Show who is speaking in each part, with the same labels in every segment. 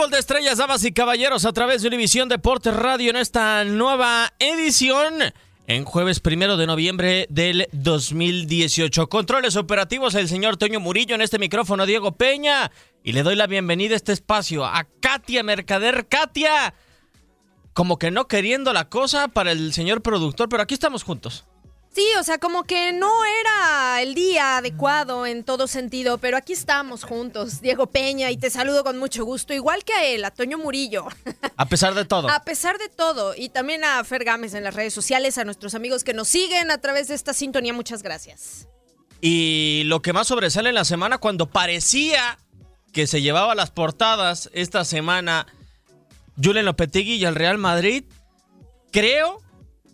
Speaker 1: Fútbol de estrellas, damas y caballeros, a través de Univisión Deportes Radio en esta nueva edición. En jueves primero de noviembre del 2018. Controles operativos, el señor Toño Murillo en este micrófono, Diego Peña. Y le doy la bienvenida a este espacio a Katia Mercader. Katia, como que no queriendo la cosa para el señor productor, pero aquí estamos juntos.
Speaker 2: Sí, o sea, como que no era el día adecuado en todo sentido, pero aquí estamos juntos, Diego Peña, y te saludo con mucho gusto, igual que a él, a Toño Murillo.
Speaker 1: A pesar de todo.
Speaker 2: A pesar de todo, y también a Fer Gámez en las redes sociales, a nuestros amigos que nos siguen a través de esta sintonía, muchas gracias.
Speaker 1: Y lo que más sobresale en la semana, cuando parecía que se llevaba las portadas esta semana Julen Lopetegui y el Real Madrid, creo,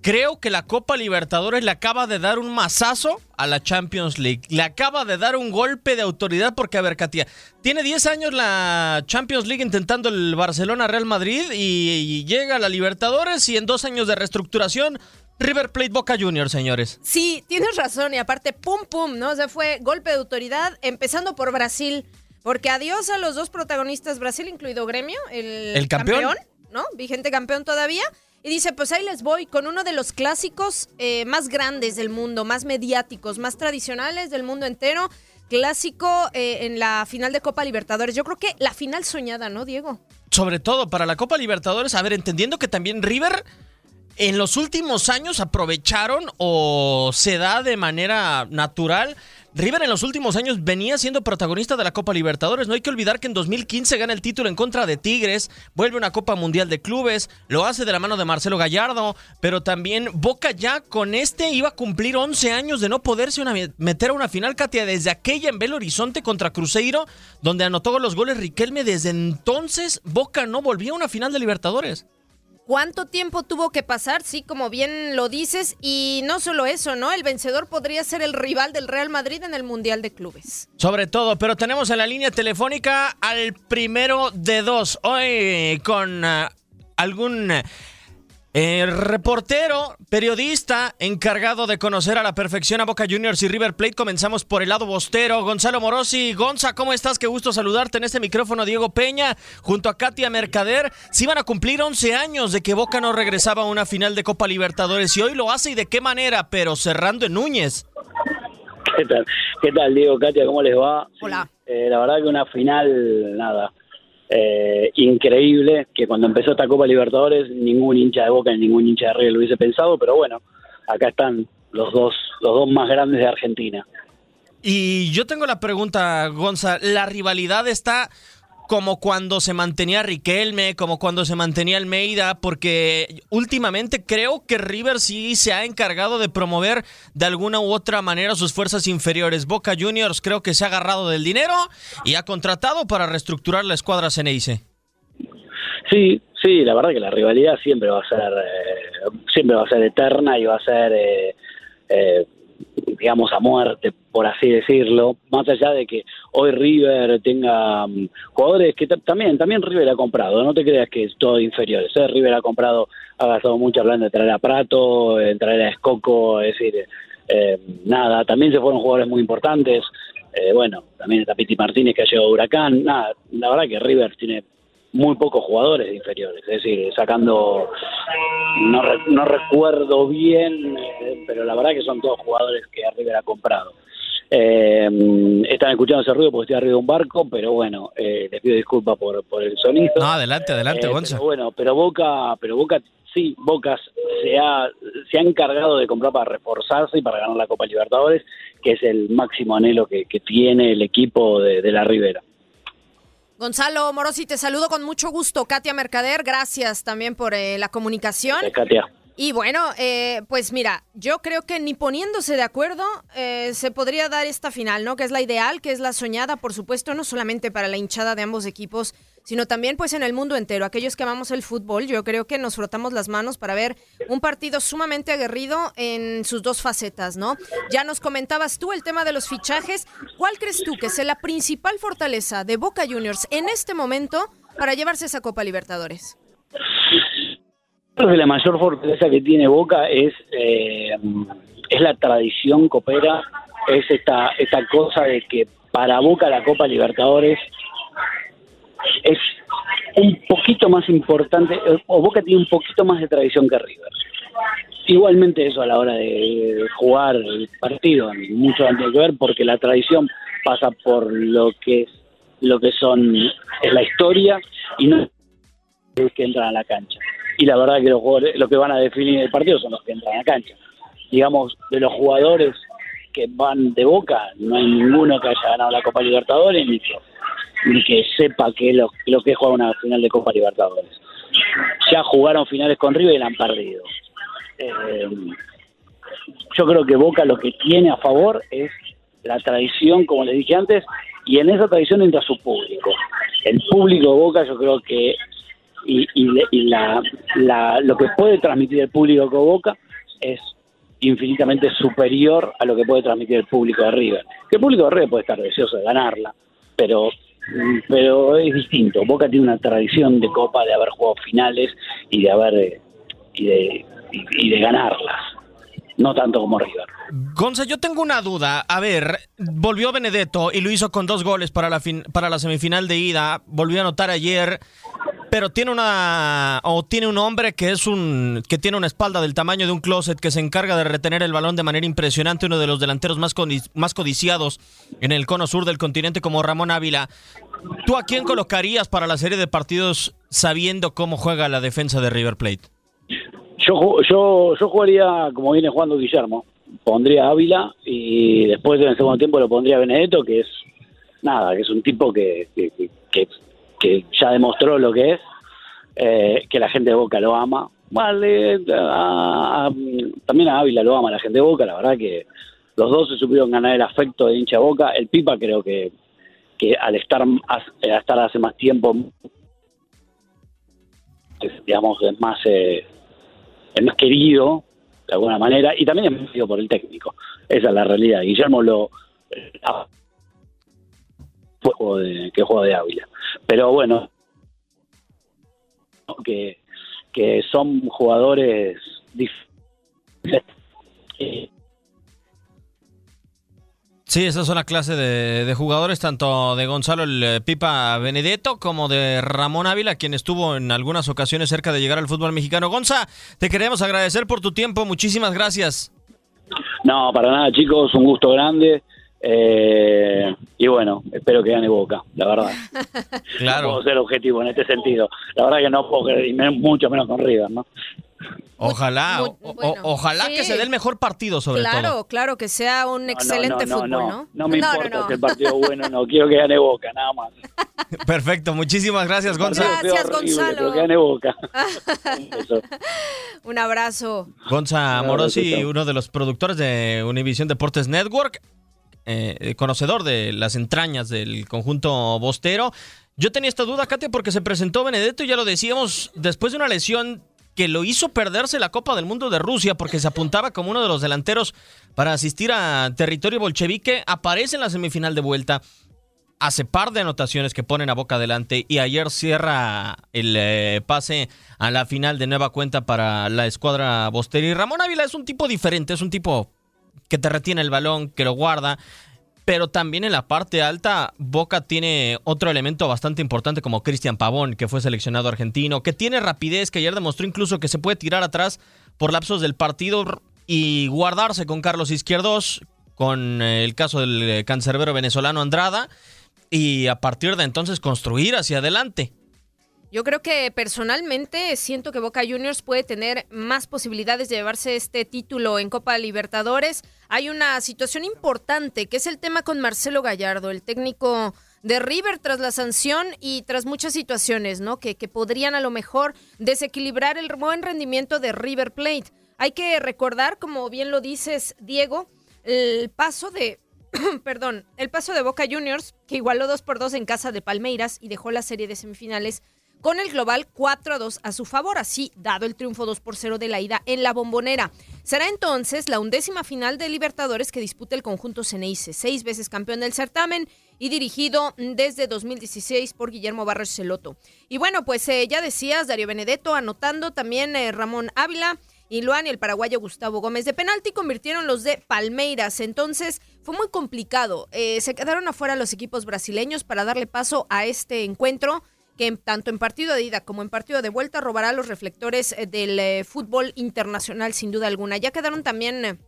Speaker 1: creo que la Copa Libertadores le acaba de dar un mazazo a la Champions League. Le acaba de dar un golpe de autoridad porque, a ver, Katia, tiene 10 años la Champions League intentando el Barcelona-Real Madrid y, y llega a la Libertadores y en dos años de reestructuración River Plate Boca Juniors, señores.
Speaker 2: Sí, tienes razón, y aparte, pum, pum, ¿no? O sea, fue golpe de autoridad, empezando por Brasil, porque adiós a los dos protagonistas, Brasil, incluido Gremio, el,
Speaker 1: ¿El campeón?
Speaker 2: ¿no? Vigente campeón todavía. Y dice, pues ahí les voy con uno de los clásicos eh, más grandes del mundo, más mediáticos, más tradicionales del mundo entero. Clásico eh, en la final de Copa Libertadores. Yo creo que la final soñada, ¿no, Diego?
Speaker 1: Sobre todo para la Copa Libertadores, a ver, entendiendo que también River en los últimos años aprovecharon o se da de manera natural. River en los últimos años venía siendo protagonista de la Copa Libertadores. No hay que olvidar que en 2015 gana el título en contra de Tigres, vuelve una Copa Mundial de Clubes, lo hace de la mano de Marcelo Gallardo, pero también Boca ya con este iba a cumplir 11 años de no poderse meter a una final, Katia, desde aquella en Belo Horizonte contra Cruzeiro, donde anotó los goles Riquelme. Desde entonces Boca no volvía a una final de Libertadores.
Speaker 2: ¿Cuánto tiempo tuvo que pasar? Sí, como bien lo dices. Y no solo eso, ¿no? El vencedor podría ser el rival del Real Madrid en el Mundial de Clubes.
Speaker 1: Sobre todo, pero tenemos en la línea telefónica al primero de dos. Hoy con ah, algún Eh, reportero, periodista, encargado de conocer a la perfección a Boca Juniors y River Plate. Comenzamos por el lado bostero. Gonzalo Morosi. Gonza, ¿cómo estás? Qué gusto saludarte en este micrófono. Diego Peña, junto a Katia Mercader. Se iban a cumplir 11 años de que Boca no regresaba a una final de Copa Libertadores y hoy lo hace y de qué manera, pero cerrando en Núñez.
Speaker 3: ¿Qué tal? ¿Qué tal, Diego, Katia? ¿Cómo les va?
Speaker 2: Hola.
Speaker 3: Eh, la verdad que una final, nada, eh, increíble, que cuando empezó esta Copa Libertadores ningún hincha de Boca ni ningún hincha de River lo hubiese pensado, pero bueno, acá están los dos, los dos más grandes de Argentina.
Speaker 1: Y yo tengo la pregunta, Gonza, ¿la rivalidad está como cuando se mantenía Riquelme, como cuando se mantenía Almeida, porque últimamente creo que River sí se ha encargado de promover de alguna u otra manera sus fuerzas inferiores. Boca Juniors creo que se ha agarrado del dinero y ha contratado para reestructurar la escuadra Ceneice.
Speaker 3: Sí, sí, la verdad que la rivalidad siempre va a ser, eh, siempre va a ser eterna y va a ser eh, eh, digamos, a muerte, por así decirlo, más allá de que hoy River tenga mm, jugadores que también, también River ha comprado, no te creas que es todo inferiores, ¿eh? River ha comprado, ha gastado mucho hablando de traer a Prato, de traer a Escoco, es decir, eh, nada, también se fueron jugadores muy importantes, eh, bueno, también está Piti Martínez que ha llegado a Huracán, nada, la verdad que River tiene muy pocos jugadores inferiores, es decir, sacando, no, no recuerdo bien, eh, pero la verdad que son todos jugadores que River ha comprado. Eh, están escuchando ese ruido porque estoy arriba de un barco, pero bueno, eh, les pido disculpas por, por el sonido.
Speaker 1: No, adelante, adelante,
Speaker 3: Eh,
Speaker 1: Gonza.
Speaker 3: pero bueno, pero Boca, pero Boca sí, Boca se ha, se ha encargado de comprar para reforzarse y para ganar la Copa Libertadores, que es el máximo anhelo que, que tiene el equipo de, de la Ribera.
Speaker 2: Gonzalo Morosi, te saludo con mucho gusto. Katia Mercader, gracias también por eh, la comunicación.
Speaker 3: Eh, Katia.
Speaker 2: Y bueno, eh, pues mira, yo creo que ni poniéndose de acuerdo eh, se podría dar esta final, ¿no? Que es la ideal, que es la soñada, por supuesto, no solamente para la hinchada de ambos equipos, sino también pues en el mundo entero. Aquellos que amamos el fútbol, yo creo que nos frotamos las manos para ver un partido sumamente aguerrido en sus dos facetas, ¿no? Ya nos comentabas tú el tema de los fichajes. ¿Cuál crees tú que es la principal fortaleza de Boca Juniors en este momento para llevarse esa Copa Libertadores?
Speaker 3: La mayor fortaleza que tiene Boca es, eh, es la tradición copera, es esta, esta cosa de que para Boca la Copa Libertadores es un poquito más importante, eh, o Boca tiene un poquito más de tradición que River. Igualmente eso a la hora de jugar el partido, mucho tiene que ver porque la tradición pasa por lo que es lo que son es la historia y no los que entran a la cancha. Y la verdad que los jugadores, lo que van a definir el partido son los que entran a la cancha. Digamos, de los jugadores que van de boca, no hay ninguno que haya ganado la Copa Libertadores ni que, ni que sepa que lo, lo que es jugar una final de Copa Libertadores. Ya jugaron finales con River y la han perdido. Eh, yo creo que Boca lo que tiene a favor es la tradición, como les dije antes, y en esa tradición entra su público. El público Boca yo creo que y, y, y la, la, lo que puede transmitir el público con Boca es infinitamente superior a lo que puede transmitir el público de River. Que el público de River puede estar deseoso de ganarla, pero pero es distinto. Boca tiene una tradición de Copa de haber jugado finales y de haber eh, y de, y, y de ganarlas, no tanto como River.
Speaker 1: Gonza, yo tengo una duda. A ver, volvió Benedetto y lo hizo con dos goles para la, fin- para la semifinal de ida. Volvió a anotar ayer. Pero tiene una o tiene un hombre que es un que tiene una espalda del tamaño de un closet que se encarga de retener el balón de manera impresionante, uno de los delanteros más codi- más codiciados en el cono sur del continente como Ramón Ávila. ¿Tú a quién colocarías para la serie de partidos sabiendo cómo juega la defensa de River Plate?
Speaker 3: Yo, yo, yo jugaría como viene jugando Guillermo. Pondría a Ávila y después en el segundo tiempo lo pondría a Benedetto, que es nada, que es un tipo que, que, que- ya demostró lo que es, eh, que la gente de Boca lo ama. Vale, a- a- también a Ávila lo ama la gente de Boca, la verdad que los dos se supieron ganar el afecto de hincha Boca. El Pipa creo que, que al estar, eh, al estar hace más tiempo, digamos, es más... eh, es más querido de alguna manera y también es más querido por el técnico. Esa es la realidad. Guillermo lo ah, juego de, que juega de Ávila. Pero bueno, que, que son jugadores. Eh,
Speaker 1: Sí, esa es una clase de, de jugadores, tanto de Gonzalo el eh, Pipa Benedetto como de Ramón Ávila, quien estuvo en algunas ocasiones cerca de llegar al fútbol mexicano. Gonza, te queremos agradecer por tu tiempo, muchísimas gracias.
Speaker 3: No, para nada, chicos, un gusto grande. Eh, y bueno, espero que gane Boca, la verdad.
Speaker 1: Claro.
Speaker 3: No puedo ser objetivo en este sentido. La verdad que no puedo creer, y mucho menos con River, ¿no?
Speaker 1: Ojalá,
Speaker 2: Muy-
Speaker 1: o- ojalá
Speaker 2: sí.
Speaker 1: que se dé el mejor partido sobre
Speaker 2: claro,
Speaker 1: todo.
Speaker 2: claro, que sea un excelente
Speaker 3: no, no,
Speaker 2: fútbol,
Speaker 3: no,
Speaker 2: ¿no?
Speaker 3: No me
Speaker 2: no,
Speaker 3: importa
Speaker 2: no,
Speaker 3: si el partido es bueno, no. Quiero que gane Boca, nada más.
Speaker 1: Perfecto, muchísimas gracias, Gonza.
Speaker 3: El partido
Speaker 2: Gracias,
Speaker 3: horrible,
Speaker 2: Gonzalo.
Speaker 3: Pero que gane Boca. Un
Speaker 2: abrazo.
Speaker 1: Gonza
Speaker 3: No,
Speaker 1: Morosi,
Speaker 3: no, no.
Speaker 1: uno de los productores de Univision Deportes Network, eh, conocedor de las entrañas del conjunto bostero. Yo tenía esta duda, Katia, porque se presentó Benedetto, y ya lo decíamos, después de una lesión que lo hizo perderse la Copa del Mundo de Rusia porque se apuntaba como uno de los delanteros para asistir a territorio bolchevique, aparece en la semifinal de vuelta, hace par de anotaciones que ponen a boca adelante y ayer cierra el eh, pase a la final de nueva cuenta para la escuadra bostera. Y Ramón Ávila es un tipo diferente, es un tipo que te retiene el balón, que lo guarda. Pero también en la parte alta, Boca tiene otro elemento bastante importante como Cristian Pavón, que fue seleccionado argentino, que tiene rapidez, que ayer demostró incluso que se puede tirar atrás por lapsos del partido y guardarse con Carlos Izquierdos, con eh, el caso del eh, cancerbero venezolano Andrada, y a partir de entonces construir hacia adelante.
Speaker 2: Yo creo que personalmente siento que Boca Juniors puede tener más posibilidades de llevarse este título en Copa Libertadores. Hay una situación importante que es el tema con Marcelo Gallardo, el técnico de River tras la sanción y tras muchas situaciones, ¿no? Que, que podrían a lo mejor desequilibrar el buen rendimiento de River Plate. Hay que recordar, como bien lo dices, Diego, el paso de perdón, el paso de Boca Juniors, que igualó 2 por 2 en casa de Palmeiras y dejó la serie de semifinales con el global 4 a 2 a su favor, así dado el triunfo 2 por 0 de la ida en la bombonera. Será entonces la undécima final de Libertadores que disputa el conjunto Ceneice, seis veces campeón del certamen y dirigido desde 2016 por Guillermo Barros Celoto. Y bueno, pues eh, ya decías, Darío Benedetto anotando también eh, Ramón Ávila. Y Luan y el paraguayo Gustavo Gómez de penalti convirtieron los de Palmeiras. Entonces fue muy complicado. Eh, se quedaron afuera los equipos brasileños para darle paso a este encuentro que tanto en partido de ida como en partido de vuelta robará los reflectores eh, del eh, fútbol internacional sin duda alguna. Ya quedaron también eh,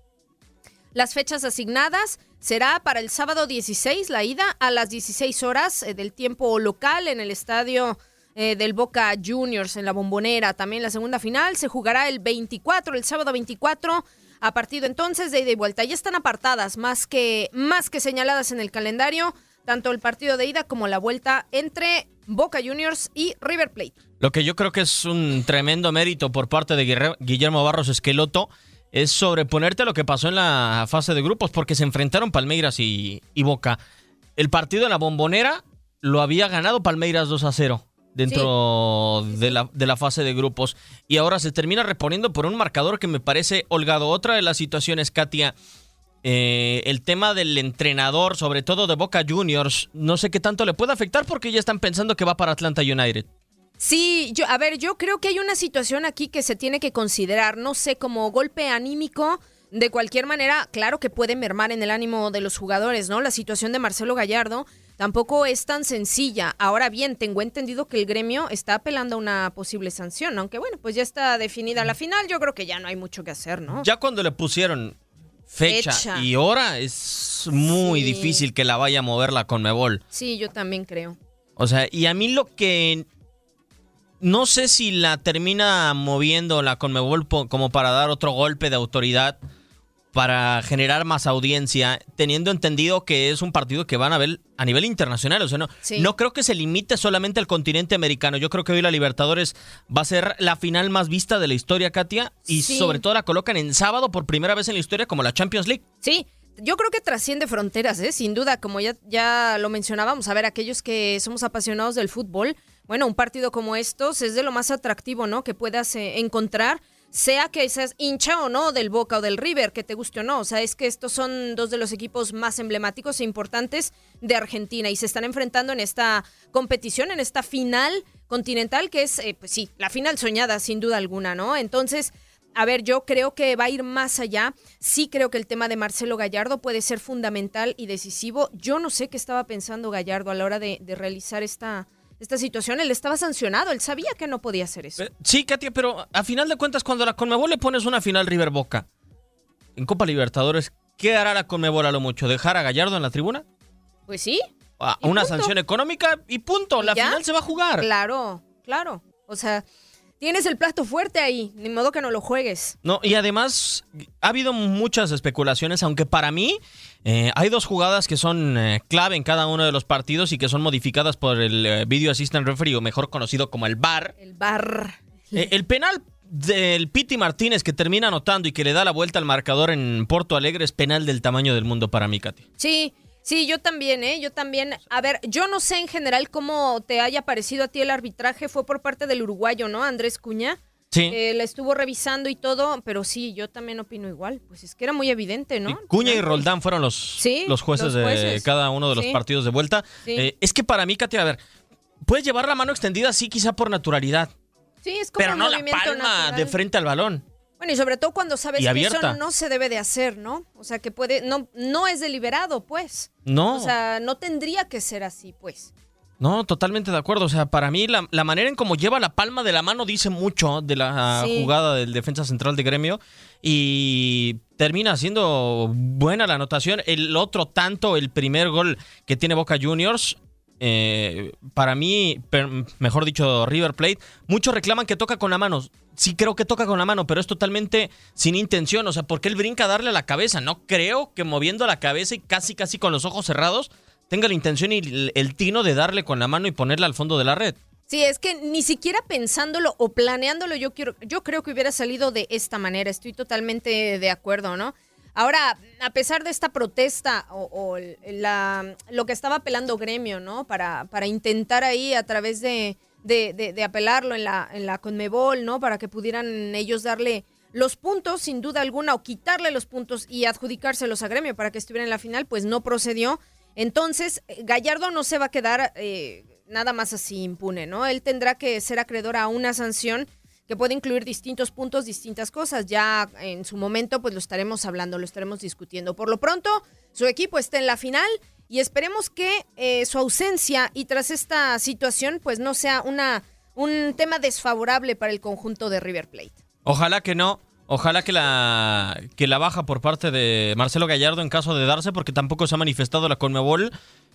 Speaker 2: las fechas asignadas. Será para el sábado 16 la ida a las 16 horas del tiempo local en el estadio del Boca Juniors en la Bombonera. También la segunda final se jugará el 24, el sábado 24, a partido entonces de ida y vuelta. Ya están apartadas, más que, más que señaladas en el calendario, tanto el partido de ida como la vuelta entre Boca Juniors y River Plate.
Speaker 1: Lo que yo creo que es un tremendo mérito por parte de Guillermo Barros Esqueloto es sobreponerte a lo que pasó en la fase de grupos, porque se enfrentaron Palmeiras y, y Boca. El partido en la bombonera lo había ganado Palmeiras 2 a 0 dentro de, la, de la fase de grupos y ahora se termina reponiendo por un marcador que me parece holgado. Otra de las situaciones, Katia, eh, el tema del entrenador, sobre todo de Boca Juniors, no sé qué tanto le puede afectar porque ya están pensando que va para Atlanta United.
Speaker 2: Sí, yo, a ver, yo creo que hay una situación aquí que se tiene que considerar, no sé, como golpe anímico. De cualquier manera, claro que puede mermar en el ánimo de los jugadores, ¿no? La situación de Marcelo Gallardo tampoco es tan sencilla. Ahora bien, tengo entendido que el gremio está apelando a una posible sanción, aunque bueno, pues ya está definida la final, yo creo que ya no hay mucho que hacer, ¿no?
Speaker 1: Ya cuando le pusieron fecha,
Speaker 2: Fecha.
Speaker 1: y hora, es muy
Speaker 2: Sí.
Speaker 1: difícil que la vaya a mover la Conmebol.
Speaker 2: Sí, yo también creo.
Speaker 1: O sea, y a mí lo que no sé si la termina moviendo la Conmebol como para dar otro golpe de autoridad para generar más audiencia, teniendo entendido que es un partido que van a ver a nivel internacional. O sea, no,
Speaker 2: Sí.
Speaker 1: no creo que se limite solamente al continente americano. Yo creo que hoy la Libertadores va a ser la final más vista de la historia, Katia, y
Speaker 2: Sí.
Speaker 1: sobre todo la colocan en sábado por primera vez en la historia como la Champions League.
Speaker 2: Sí, yo creo que trasciende fronteras, ¿eh? sin duda, como ya, ya lo mencionábamos, a ver, aquellos que somos apasionados del fútbol, bueno, un partido como estos es de lo más atractivo, ¿no? Que puedas eh, encontrar, sea que seas hincha o no del Boca o del River, que te guste o no. O sea, es que estos son dos de los equipos más emblemáticos e importantes de Argentina y se están enfrentando en esta competición, en esta final continental, que es, eh, pues sí, la final soñada, sin duda alguna, ¿no? Entonces, a ver, yo creo que va a ir más allá. Sí creo que el tema de Marcelo Gallardo puede ser fundamental y decisivo. Yo no sé qué estaba pensando Gallardo a la hora de, de realizar esta, esta situación. Él estaba sancionado, él sabía que no podía hacer eso.
Speaker 1: Eh, Sí, Katia, pero a final de cuentas, cuando la Conmebol le pones una final River Boca en Copa Libertadores, ¿qué hará la Conmebol a lo mucho? ¿Dejar a Gallardo en la tribuna?
Speaker 2: Pues sí.
Speaker 1: Ah, una
Speaker 2: punto.
Speaker 1: sanción económica y punto. La
Speaker 2: ¿Ya?
Speaker 1: final se va a jugar.
Speaker 2: Claro, claro. O sea, tienes el plato fuerte ahí, ni modo que no lo juegues.
Speaker 1: No, y además ha habido muchas especulaciones, aunque para mí eh, hay dos jugadas que son eh, clave en cada uno de los partidos y que son modificadas por el eh, Video Assistant Referee, o mejor conocido como el VAR.
Speaker 2: El bar.
Speaker 1: Eh, el penal del Piti Martínez que termina anotando y que le da la vuelta al marcador en Porto Alegre es penal del tamaño del mundo para mí, Katy.
Speaker 2: Sí, sí, yo también, ¿eh? Yo también. A ver, yo no sé en general cómo te haya parecido a ti el arbitraje. Fue por parte del uruguayo, ¿no? Andrés Cuña.
Speaker 1: Sí.
Speaker 2: Eh, la estuvo revisando y todo, pero sí, yo también opino igual. Pues es que era muy evidente, ¿no?
Speaker 1: Cuña y Roldán fueron los,
Speaker 2: Sí,
Speaker 1: los jueces
Speaker 2: los
Speaker 1: de cada uno de los
Speaker 2: Sí.
Speaker 1: partidos de vuelta. Eh, es que para mí, Katy, a ver, puedes llevar la mano extendida, sí, quizá por naturalidad,
Speaker 2: Sí, es como
Speaker 1: pero
Speaker 2: un
Speaker 1: no la palma
Speaker 2: natural.
Speaker 1: de frente al balón.
Speaker 2: Bueno, y sobre todo cuando sabes que eso no se debe de hacer, ¿no? O sea, que puede, no, no es deliberado, pues.
Speaker 1: No.
Speaker 2: O sea, no tendría que ser así, pues.
Speaker 1: No, totalmente de acuerdo. O sea, para mí la, la manera en cómo lleva la palma de la mano dice mucho de la
Speaker 2: Sí.
Speaker 1: jugada del defensa central de gremio y termina siendo buena la anotación. El otro tanto, el primer gol que tiene Boca Juniors, eh, para mí, per- mejor dicho, River Plate, muchos reclaman que toca con la mano. Sí creo que toca con la mano, pero es totalmente sin intención. O sea, porque él brinca a darle a la cabeza. No creo que moviendo la cabeza y casi, casi con los ojos cerrados tenga la intención y el, tino de darle con la mano y ponerla al fondo de la red.
Speaker 2: Sí, es que ni siquiera pensándolo o planeándolo, yo quiero, yo creo que hubiera salido de esta manera. Estoy totalmente de acuerdo, ¿no? Ahora, a pesar de esta protesta o, o la, lo que estaba apelando Gremio, ¿no? Para, para intentar ahí a través de, de, de- de apelarlo en la, en la Conmebol, ¿no? Para que pudieran ellos darle los puntos, sin duda alguna, o quitarle los puntos y adjudicárselos a Gremio para que estuviera en la final, pues no procedió. Entonces, Gallardo no se va a quedar eh, nada más así impune, ¿no? Él tendrá que ser acreedor a una sanción que puede incluir distintos puntos, distintas cosas. Ya en su momento, pues lo estaremos hablando, lo estaremos discutiendo. Por lo pronto, su equipo está en la final y esperemos que eh, su ausencia y tras esta situación, pues no sea una, un tema desfavorable para el conjunto de River Plate.
Speaker 1: Ojalá que no. Ojalá que la, que la baja por parte de Marcelo Gallardo en caso de darse, porque tampoco se ha manifestado la Conmebol,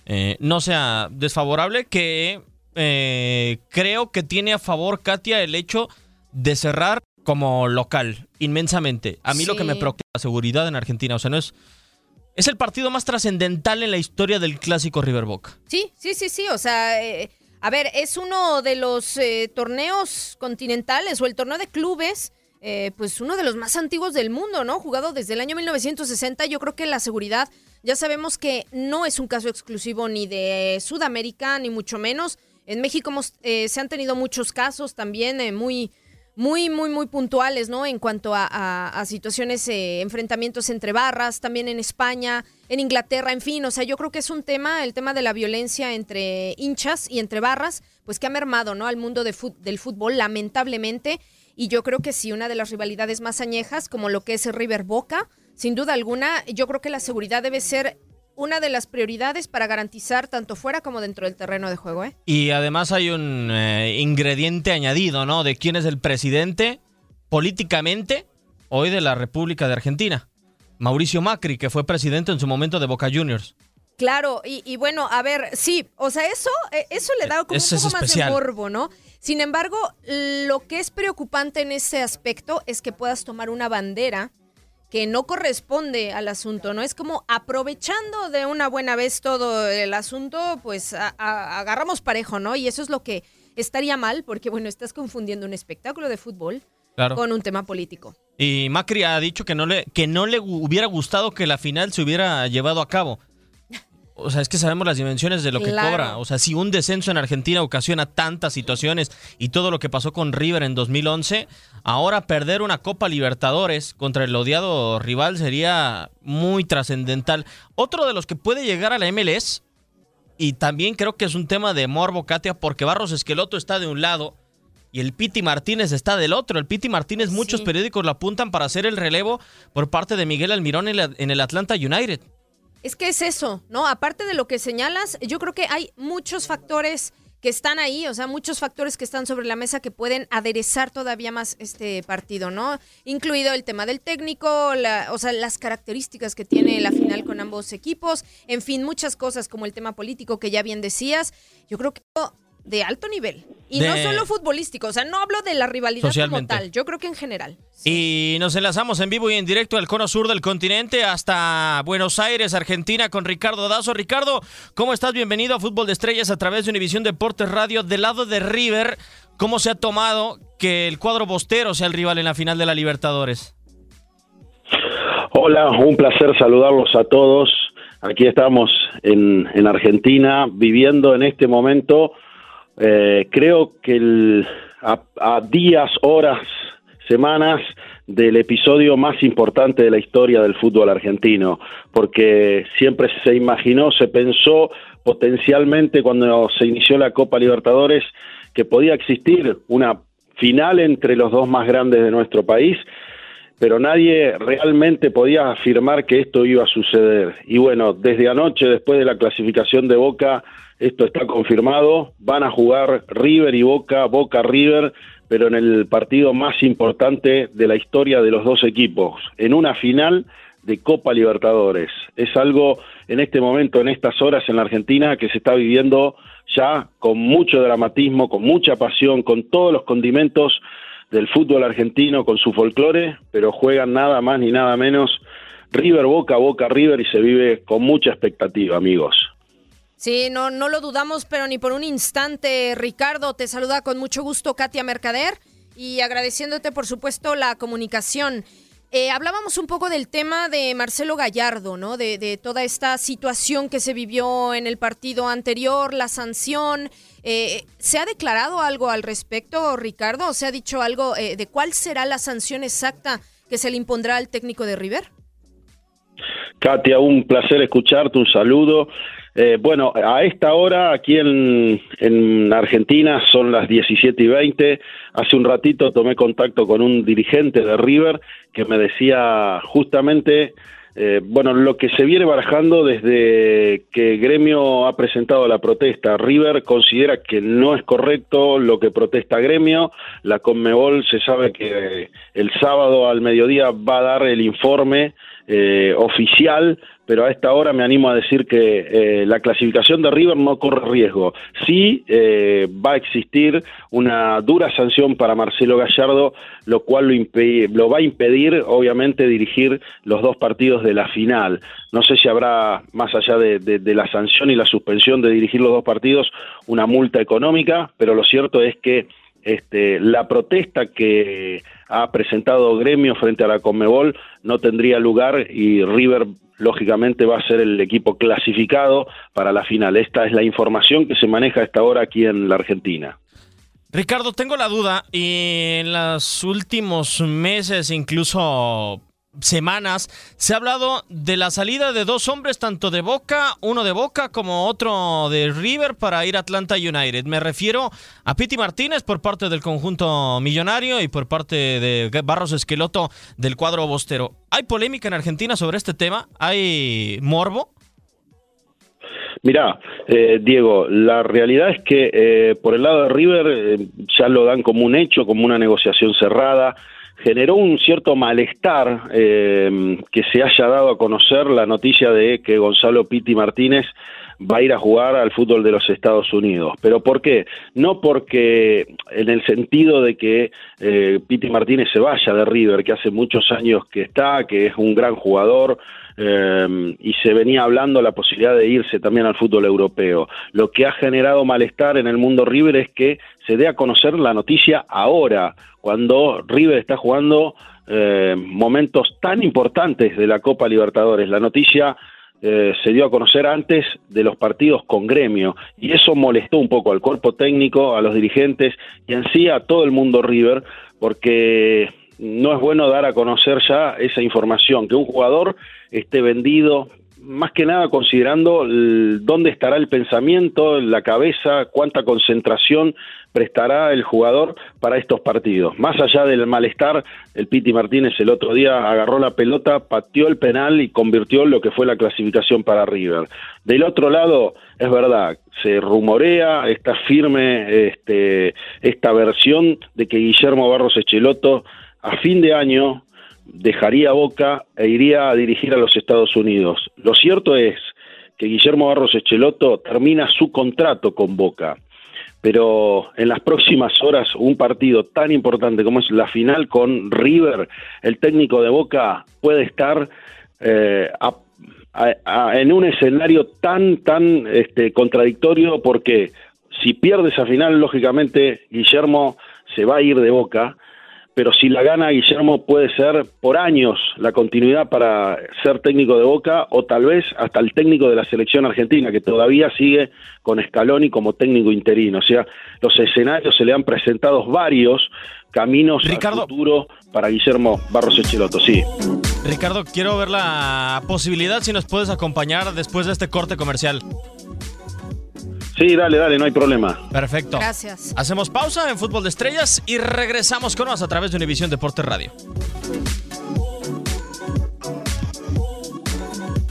Speaker 1: eh, no sea desfavorable, que eh, creo que tiene a favor Katia el hecho de cerrar como local, inmensamente. A mí lo que me preocupa es la seguridad en Argentina, o sea, no es... Es el partido más trascendental en la historia del clásico River Boca.
Speaker 2: Sí, sí, sí, sí. O sea, eh, a ver, es uno de los eh, torneos continentales o el torneo de clubes, eh, pues uno de los más antiguos del mundo, ¿no? Jugado desde el año 1960. Yo creo que la seguridad, ya sabemos que no es un caso exclusivo ni de Sudamérica, ni mucho menos. En México hemos, eh, se han tenido muchos casos también eh, muy muy, muy, muy puntuales, ¿no? En cuanto a, situaciones, eh, enfrentamientos entre barras, también en España, en Inglaterra, en fin, o sea, yo creo que es un tema, el tema de la violencia entre hinchas y entre barras, pues que ha mermado, ¿no? Al mundo del fútbol, lamentablemente, y yo creo que sí, una de las rivalidades más añejas, como lo que es River Boca, sin duda alguna, yo creo que la seguridad debe ser una de las prioridades para garantizar tanto fuera como dentro del terreno de juego, ¿eh?
Speaker 1: Y además hay un eh, ingrediente añadido, ¿no? De quién es el presidente políticamente hoy de la República de Argentina. Mauricio Macri, que fue presidente en su momento de Boca Juniors.
Speaker 2: Claro, y, y bueno, a ver, sí, o sea, eso, eh, eso le da como un poco más de morbo, ¿no? Sin embargo, lo que es preocupante en ese aspecto es que puedas tomar una bandera que no corresponde al asunto, ¿no? Es como aprovechando de una buena vez todo el asunto, pues a- a- agarramos parejo, ¿no? Y eso es lo que estaría mal, porque bueno, estás confundiendo un espectáculo de fútbol
Speaker 1: Claro.
Speaker 2: con un tema político.
Speaker 1: Y Macri ha dicho que no le, que no le hubiera gustado que la final se hubiera llevado a cabo. O sea, es que sabemos las dimensiones de lo que
Speaker 2: Claro.
Speaker 1: cobra. O sea, si un descenso en Argentina ocasiona tantas situaciones y todo lo que pasó con River en 2011, ahora perder una Copa Libertadores contra el odiado rival sería muy trascendental. Otro de los que puede llegar a la MLS, y también creo que es un tema de morbo, Katia, porque Barros Esqueloto está de un lado y el Piti Martínez está del otro. El Piti Martínez, muchos
Speaker 2: Sí.
Speaker 1: periódicos lo apuntan para hacer el relevo por parte de Miguel Almirón en el Atlanta United.
Speaker 2: Es que es eso, ¿no? Aparte de lo que señalas, yo creo que hay muchos factores que están ahí, o sea, muchos factores que están sobre la mesa que pueden aderezar todavía más este partido, ¿no? Incluido el tema del técnico, la- o sea, las características que tiene la final con ambos equipos, en fin, muchas cosas como el tema político que ya bien decías. Yo creo que de alto nivel. Y no solo futbolístico, o sea, no hablo de la rivalidad como tal, yo creo que en general.
Speaker 1: Y nos enlazamos en vivo y en directo al cono sur del continente hasta Buenos Aires, Argentina, con Ricardo Dazo. Ricardo, ¿cómo estás? Bienvenido a Fútbol de Estrellas a través de Univisión Deportes Radio. Del lado de River, ¿cómo se ha tomado que el cuadro bostero sea el rival en la final de la Libertadores?
Speaker 4: Hola, un placer saludarlos a todos. Aquí estamos en, en Argentina viviendo en este momento, eh, creo que el- a, a días, horas, semanas del episodio más importante de la historia del fútbol argentino, porque siempre se imaginó, se pensó potencialmente cuando se inició la Copa Libertadores que podía existir una final entre los dos más grandes de nuestro país pero nadie realmente podía afirmar que esto iba a suceder. Y bueno, desde anoche, después de la clasificación de Boca, esto está confirmado. Van a jugar River y Boca, Boca River, pero en el partido más importante de la historia de los dos equipos, en una final de Copa Libertadores. Es algo en este momento, en estas horas en la Argentina, que se está viviendo ya con mucho dramatismo, con mucha pasión, con todos los condimentos del fútbol argentino con su folclore, pero juegan nada más ni nada menos River Boca, Boca River y se vive con mucha expectativa, amigos.
Speaker 2: Sí, no, no lo dudamos, pero ni por un instante, Ricardo. Te saluda con mucho gusto Katia Mercader y agradeciéndote, por supuesto, la comunicación. Eh, hablábamos un poco del tema de Marcelo Gallardo, ¿no? De, de toda esta situación que se vivió en el partido anterior, la sanción. Eh, ¿Se ha declarado algo al respecto, Ricardo? ¿O se ha dicho algo eh, de cuál será la sanción exacta que se le impondrá al técnico de River?
Speaker 4: Katia, un placer escucharte, un saludo. Eh, bueno, a esta hora aquí en, en Argentina son las 17 y 20. Hace un ratito tomé contacto con un dirigente de River que me decía justamente, eh, bueno, lo que se viene barajando desde que Gremio ha presentado la protesta. River considera que no es correcto lo que protesta Gremio. La Conmebol se sabe que el sábado al mediodía va a dar el informe eh, oficial, pero a esta hora me animo a decir que eh, la clasificación de River no corre riesgo. Sí eh, va a existir una dura sanción para Marcelo Gallardo, lo cual lo, lo va a impedir, obviamente, dirigir los dos partidos de la final. No sé si habrá, más allá de la sanción y la suspensión de dirigir los dos partidos, una multa económica, pero lo cierto es que este, la protesta que ha presentado Gremio frente a la Conmebol no tendría lugar y River lógicamente va a ser el equipo clasificado para la final. Esta es la información que se maneja a esta hora aquí en la Argentina.
Speaker 1: Ricardo, tengo la duda, y en los últimos meses, incluso semanas, se ha hablado de la salida de dos hombres, tanto de Boca, uno de Boca como otro de River, para ir a Atlanta United. Me refiero a Piti Martínez por parte del conjunto millonario y por parte de Barros Esqueloto del cuadro bostero. ¿Hay polémica en Argentina sobre este tema? ¿Hay morbo?
Speaker 4: Mirá, eh, Diego, la realidad es que eh, por el lado de River eh, ya lo dan como un hecho, como una negociación cerrada. Generó un cierto malestar eh, que se haya dado a conocer la noticia de que Gonzalo Pitti Martínez va a ir a jugar al fútbol de los Estados Unidos. ¿Pero por qué? No porque en el sentido de que eh, Piti Martínez se vaya de River, que hace muchos años que está, que es un gran jugador, eh, y se venía hablando la posibilidad de irse también al fútbol europeo. Lo que ha generado malestar en el mundo River es que se dé a conocer la noticia ahora, cuando River está jugando eh, momentos tan importantes de la Copa Libertadores. La noticia eh, se dio a conocer antes de los partidos con gremio y eso molestó un poco al cuerpo técnico, a los dirigentes y en sí a todo el mundo River porque no es bueno dar a conocer ya esa información, que un jugador esté vendido, más que nada considerando dónde estará el pensamiento, la cabeza, cuánta concentración prestará el jugador para estos partidos. Más allá del malestar, el Piti Martínez el otro día agarró la pelota, pateó el penal y convirtió lo que fue la clasificación para River. Del otro lado, es verdad, se rumorea, está firme este, esta versión de que Guillermo Barros Echeloto a fin de año dejaría Boca e iría a dirigir a los Estados Unidos. Lo cierto es que Guillermo Barros Echeloto termina su contrato con Boca pero en las próximas horas un partido tan importante como es la final con River, el técnico de Boca puede estar eh, en un escenario tan, tan este, contradictorio porque si pierde esa final, lógicamente Guillermo se va a ir de Boca pero si la gana Guillermo puede ser por años la continuidad para ser técnico de Boca o tal vez hasta el técnico de la selección argentina que todavía sigue con Scaloni como técnico interino. O sea, los escenarios se le han presentado varios caminos
Speaker 1: Ricardo.
Speaker 4: al futuro para Guillermo Barros Echeloto. Sí.
Speaker 1: Ricardo, quiero ver la posibilidad si nos puedes acompañar después de este corte comercial.
Speaker 4: Sí, dale, dale, no hay problema.
Speaker 1: Perfecto.
Speaker 2: Gracias.
Speaker 1: Hacemos pausa en Fútbol de Estrellas y regresamos con más a través de Univisión Deporte Radio.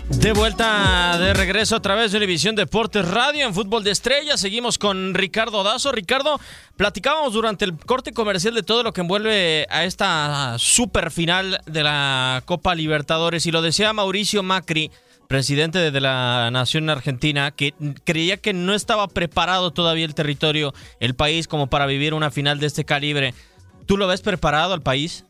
Speaker 1: De vuelta de regreso a través de Univisión Deportes Radio en Fútbol de Estrellas. Seguimos con Ricardo Dazo. Ricardo, platicábamos durante el corte comercial de todo lo que envuelve a esta super final de la Copa Libertadores. Y lo decía Mauricio Macri presidente de la nación argentina, que creía que no estaba preparado todavía el territorio, el país, como para vivir una final de este calibre. ¿Tú lo ves preparado al país?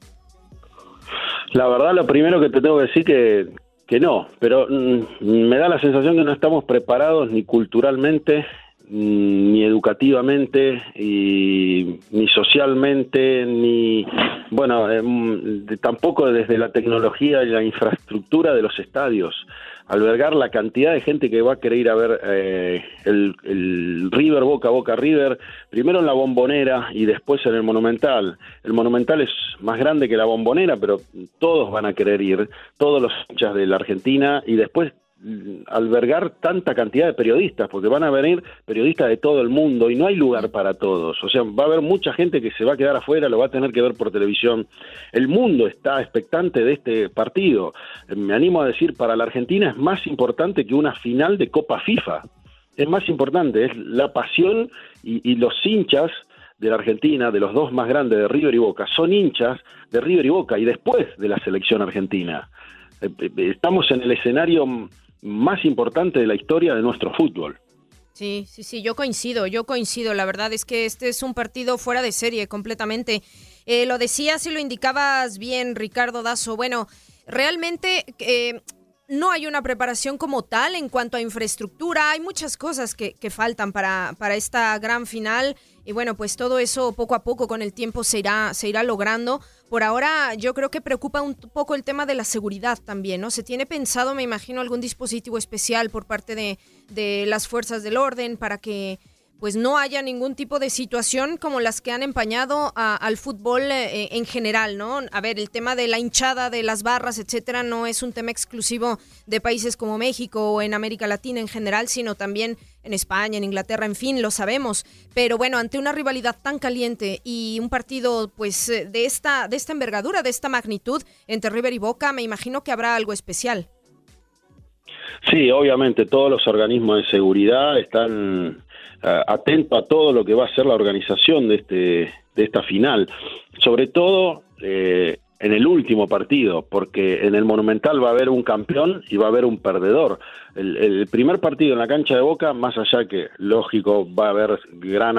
Speaker 4: La verdad, lo primero que te tengo que decir que, que no, pero mm, me da la sensación que no estamos preparados ni culturalmente, ni educativamente, y, ni socialmente, ni, bueno, em, tampoco desde la tecnología y la infraestructura de los estadios albergar la cantidad de gente que va a querer ir a ver eh, el, River Boca Boca River, primero en la bombonera y después en el Monumental. El Monumental es más grande que la bombonera, pero todos van a querer ir, todos los hinchas de la Argentina y después albergar tanta cantidad de periodistas, porque van a venir periodistas de todo el mundo y no hay lugar para todos. O sea, va a haber mucha gente que se va a quedar afuera, lo va a tener que ver por televisión. El mundo está expectante de este partido. Me animo a decir, para la Argentina es más importante que una final de Copa FIFA. Es más importante, es la pasión y, los hinchas de la Argentina, de los dos más grandes, de River y Boca, son hinchas de River y Boca y después de la selección argentina. Eh, eh, estamos en el escenario más importante de la historia de nuestro fútbol.
Speaker 2: Sí, sí, sí, yo coincido, yo coincido. La verdad es que este es un partido fuera de serie completamente. Eh, lo decías y lo indicabas bien, Ricardo Dazo. Bueno, realmente eh, no hay una preparación como tal en cuanto a infraestructura. Hay muchas cosas que, faltan para, para esta gran final. Y bueno, pues todo eso poco a poco con el tiempo se irá, se irá logrando. Por ahora yo creo que preocupa un poco el tema de la seguridad también, ¿no? Se tiene pensado, me imagino, algún dispositivo especial por parte de, de las fuerzas del orden para que pues no haya ningún tipo de situación como las que han empañado al fútbol eh, en general, ¿no? A ver, el tema de la hinchada, de las barras, etcétera, no es un tema exclusivo de países como México o en América Latina en general, sino también en España, en Inglaterra, en fin, lo sabemos. Pero bueno, ante una rivalidad tan caliente y un partido, pues, eh, de esta, de esta envergadura, de esta magnitud entre River y Boca, me imagino que habrá algo especial.
Speaker 4: Sí, obviamente todos los organismos de seguridad están atento a todo lo que va a ser la organización de, este, de esta final, sobre todo eh, en el último partido, porque en el Monumental va a haber un campeón y va a haber un perdedor. El, primer partido en la cancha de Boca, más allá que, lógico, va a haber gran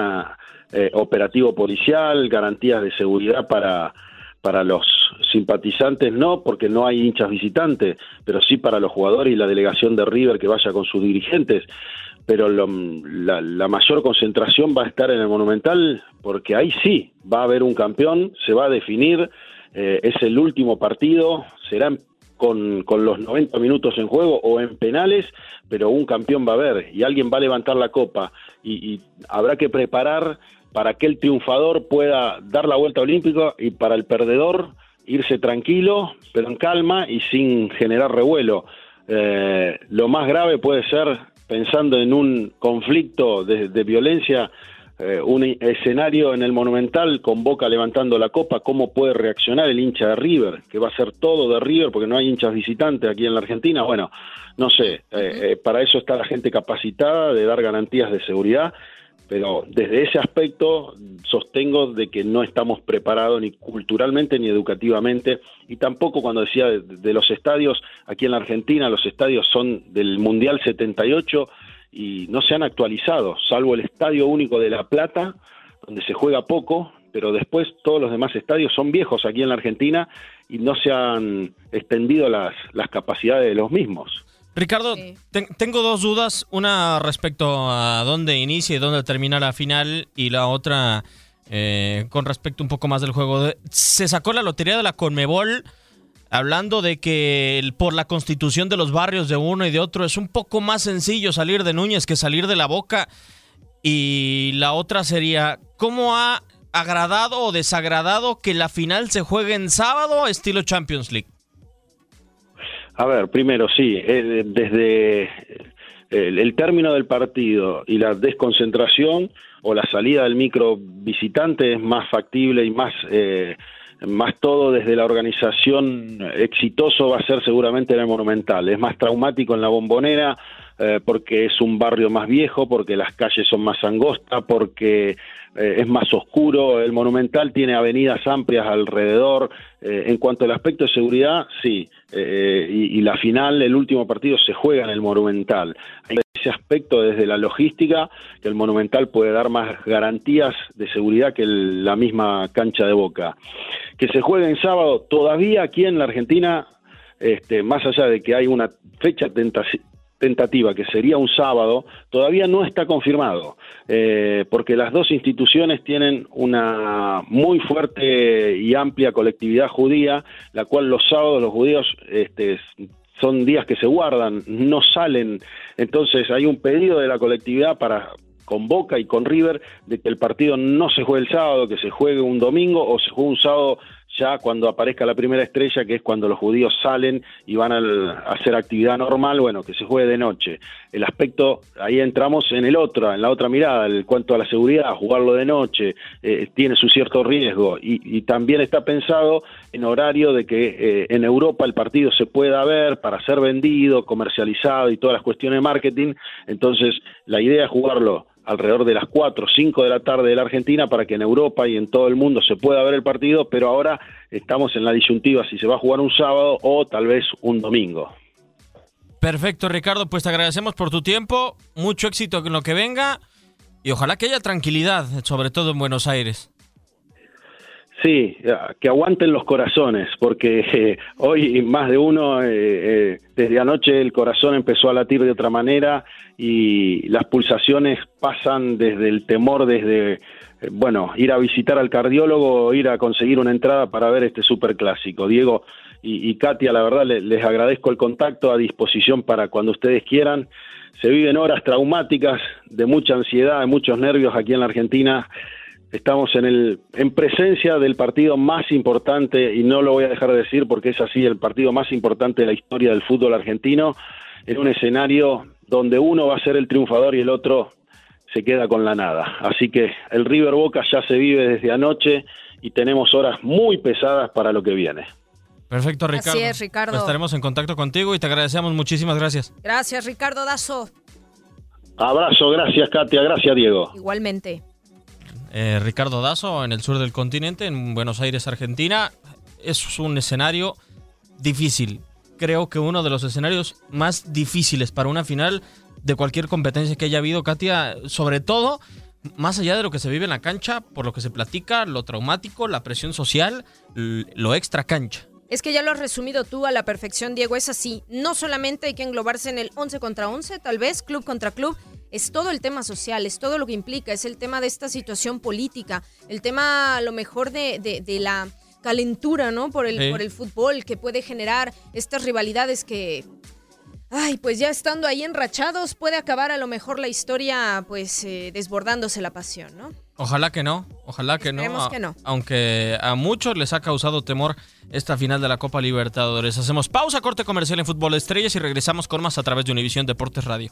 Speaker 4: eh, operativo policial, garantías de seguridad para, para los simpatizantes, no, porque no hay hinchas visitantes, pero sí para los jugadores y la delegación de River que vaya con sus dirigentes pero la, mayor concentración va a estar en el Monumental porque ahí sí va a haber un campeón, se va a definir, eh, es el último partido, será con, con los 90 minutos en juego o en penales, pero un campeón va a haber y alguien va a levantar la copa y, y habrá que preparar para que el triunfador pueda dar la vuelta olímpica y para el perdedor irse tranquilo, pero en calma y sin generar revuelo. Eh, lo más grave puede ser, pensando en un conflicto de, de violencia, eh, un escenario en el Monumental con Boca levantando la copa, cómo puede reaccionar el hincha de River, que va a ser todo de River porque no hay hinchas visitantes aquí en la Argentina. Bueno, no sé, eh, eh, para eso está la gente capacitada de dar garantías de seguridad pero desde ese aspecto sostengo de que no estamos preparados ni culturalmente ni educativamente y tampoco cuando decía de, de, los estadios aquí en la Argentina los estadios son del Mundial 78 y no se han actualizado salvo el Estadio Único de La Plata donde se juega poco pero después todos los demás estadios son viejos aquí en la Argentina y no se han extendido las, las capacidades de los mismos.
Speaker 1: Ricardo, sí. te tengo dos dudas. Una respecto a dónde inicia y dónde termina la final y la otra eh, con respecto un poco más del juego. Se sacó la lotería de la Conmebol hablando de que el, por la constitución de los barrios de uno y de otro es un poco más sencillo salir de Núñez que salir de la Boca. Y la otra sería, ¿cómo ha agradado o desagradado que la final se juegue en sábado estilo Champions League?
Speaker 4: A ver, primero sí, eh, desde el, el, término del partido y la desconcentración o la salida del micro visitante es más factible y más, eh, más todo desde la organización exitoso va a ser seguramente en el Monumental. Es más traumático en la bombonera eh, porque es un barrio más viejo, porque las calles son más angostas, porque eh, es más oscuro, el Monumental tiene avenidas amplias alrededor. Eh, en cuanto al aspecto de seguridad, sí, y, la final, el último partido se juega en el Monumental. Hay ese aspecto desde la logística, que el Monumental puede dar más garantías de seguridad que la misma cancha de Boca. Que se juegue en sábado, todavía aquí en la Argentina, este, más allá de que hay una fecha tentativa, que sería un sábado, todavía no está confirmado, eh, porque las dos instituciones tienen una muy fuerte y amplia colectividad judía, la cual los sábados los judíos este, son días que se guardan, no salen, entonces hay un pedido de la colectividad para con Boca y con River de que el partido no se juegue el sábado, que se juegue un domingo o se juegue un sábado ya cuando aparezca la primera estrella, que es cuando los judíos salen y van a hacer actividad normal, bueno, que se juegue de noche. El aspecto, ahí entramos en el otro, en la otra mirada, el cuanto a la seguridad, jugarlo de noche, eh, tiene su cierto riesgo y, y, también está pensado en horario de que eh, en Europa el partido se pueda ver para ser vendido, comercializado y todas las cuestiones de marketing, entonces la idea es jugarlo alrededor de las 4 o 5 de la tarde de la Argentina para que en Europa y en todo el mundo se pueda ver el partido, pero ahora estamos en la disyuntiva si se va a jugar un sábado o tal vez un domingo.
Speaker 1: Perfecto, Ricardo, pues te agradecemos por tu tiempo, mucho éxito en lo que venga y ojalá que haya tranquilidad, sobre todo en Buenos Aires.
Speaker 4: Sí, que aguanten los corazones, porque eh, hoy más de uno, eh, eh, desde anoche el corazón empezó a latir de otra manera y las pulsaciones pasan desde el temor, desde, bueno, ir a visitar al cardiólogo ir a conseguir una entrada para ver este superclásico. Diego y, Katia, la verdad les agradezco el contacto a disposición para cuando ustedes quieran. Se viven horas traumáticas de mucha ansiedad, de muchos nervios aquí en la Argentina estamos en el en presencia del partido más importante y no lo voy a dejar de decir porque es así el partido más importante de la historia del fútbol argentino en un escenario donde uno va a ser el triunfador y el otro se queda con la nada. Así que el River Boca ya se vive desde anoche y tenemos horas muy pesadas para lo que viene.
Speaker 1: Perfecto, Ricardo.
Speaker 2: Así es, Ricardo.
Speaker 1: Pues estaremos en contacto contigo y te agradecemos. Muchísimas gracias.
Speaker 2: Gracias, Ricardo Dazo.
Speaker 4: Abrazo, gracias, Katia. Gracias, Diego.
Speaker 2: Igualmente
Speaker 1: eh, Ricardo Dazo en el sur del continente, en Buenos Aires, Argentina. Es un escenario difícil. Creo que uno de los escenarios más difíciles para una final de cualquier competencia que haya habido, Katia, sobre todo más allá de lo que se vive en la cancha, por lo que se platica, lo traumático, la presión social, lo extra cancha.
Speaker 2: Es que ya lo has resumido tú a la perfección, Diego, es así. No solamente hay que englobarse en el 11 contra 11, tal vez, club contra club, es todo el tema social, es todo lo que implica, es el tema de esta situación política, el tema a lo mejor de, de, de la calentura, ¿no? Por el,
Speaker 1: Sí.
Speaker 2: por el fútbol que puede generar estas rivalidades que, ay, pues ya estando ahí enrachados puede acabar a lo mejor la historia, pues eh, desbordándose la pasión, ¿no?
Speaker 1: Ojalá que no, ojalá que no, a-
Speaker 2: que no.
Speaker 1: Aunque a muchos les ha causado temor esta final de la Copa Libertadores. Hacemos pausa, corte comercial en Fútbol de Estrellas y regresamos con más a través de Univisión Deportes Radio.